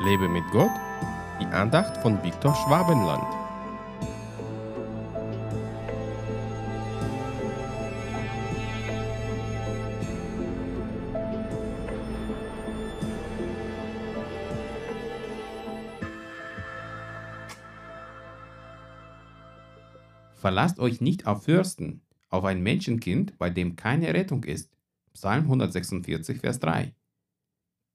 Lebe mit Gott, die Andacht von Viktor Schwabenland. Verlasst euch nicht auf Fürsten, auf ein Menschenkind, bei dem keine Rettung ist. Psalm 146, Vers 3.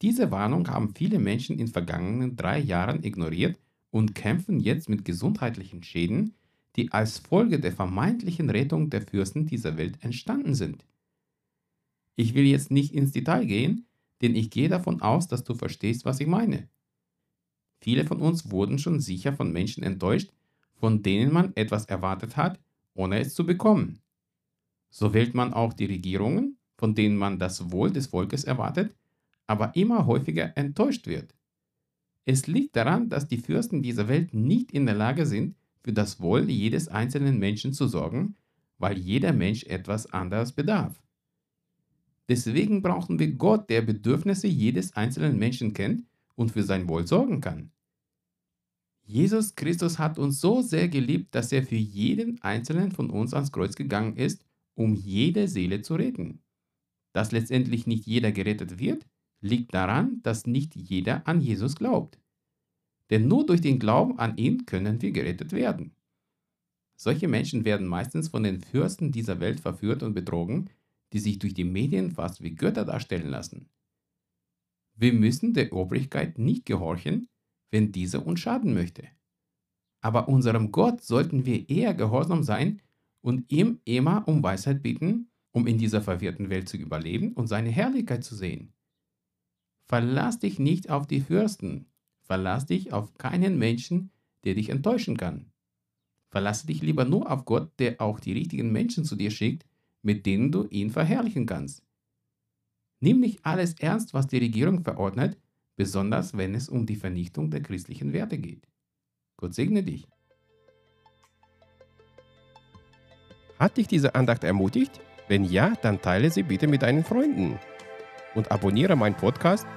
Diese Warnung haben viele Menschen in vergangenen drei Jahren ignoriert und kämpfen jetzt mit gesundheitlichen Schäden, die als Folge der vermeintlichen Rettung der Fürsten dieser Welt entstanden sind. Ich will jetzt nicht ins Detail gehen, denn ich gehe davon aus, dass du verstehst, was ich meine. Viele von uns wurden schon sicher von Menschen enttäuscht, von denen man etwas erwartet hat, ohne es zu bekommen. So wählt man auch die Regierungen, von denen man das Wohl des Volkes erwartet, aber immer häufiger enttäuscht wird. Es liegt daran, dass die Fürsten dieser Welt nicht in der Lage sind, für das Wohl jedes einzelnen Menschen zu sorgen, weil jeder Mensch etwas anderes bedarf. Deswegen brauchen wir Gott, der Bedürfnisse jedes einzelnen Menschen kennt und für sein Wohl sorgen kann. Jesus Christus hat uns so sehr geliebt, dass er für jeden einzelnen von uns ans Kreuz gegangen ist, um jede Seele zu retten. Dass letztendlich nicht jeder gerettet wird, liegt daran, dass nicht jeder an Jesus glaubt. Denn nur durch den Glauben an ihn können wir gerettet werden. Solche Menschen werden meistens von den Fürsten dieser Welt verführt und betrogen, die sich durch die Medien fast wie Götter darstellen lassen. Wir müssen der Obrigkeit nicht gehorchen, wenn diese uns schaden möchte. Aber unserem Gott sollten wir eher gehorsam sein und ihm immer um Weisheit bitten, um in dieser verwirrten Welt zu überleben und seine Herrlichkeit zu sehen. Verlass dich nicht auf die Fürsten. Verlass dich auf keinen Menschen, der dich enttäuschen kann. Verlasse dich lieber nur auf Gott, der auch die richtigen Menschen zu dir schickt, mit denen du ihn verherrlichen kannst. Nimm nicht alles ernst, was die Regierung verordnet, besonders wenn es um die Vernichtung der christlichen Werte geht. Gott segne dich. Hat dich diese Andacht ermutigt? Wenn ja, dann teile sie bitte mit deinen Freunden und abonniere meinen Podcast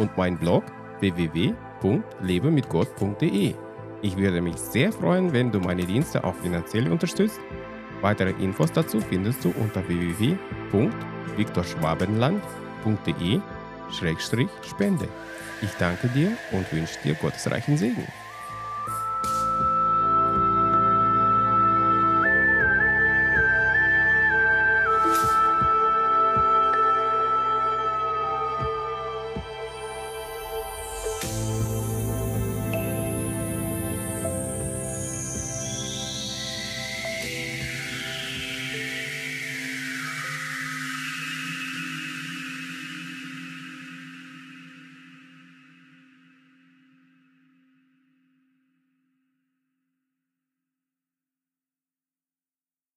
und meinen Blog www.lebemitgott.de. Ich würde mich sehr freuen, wenn du meine Dienste auch finanziell unterstützt. Weitere Infos dazu findest du unter www.viktorschwabenland.de-spende. Ich danke dir und wünsche dir gottesreichen Segen.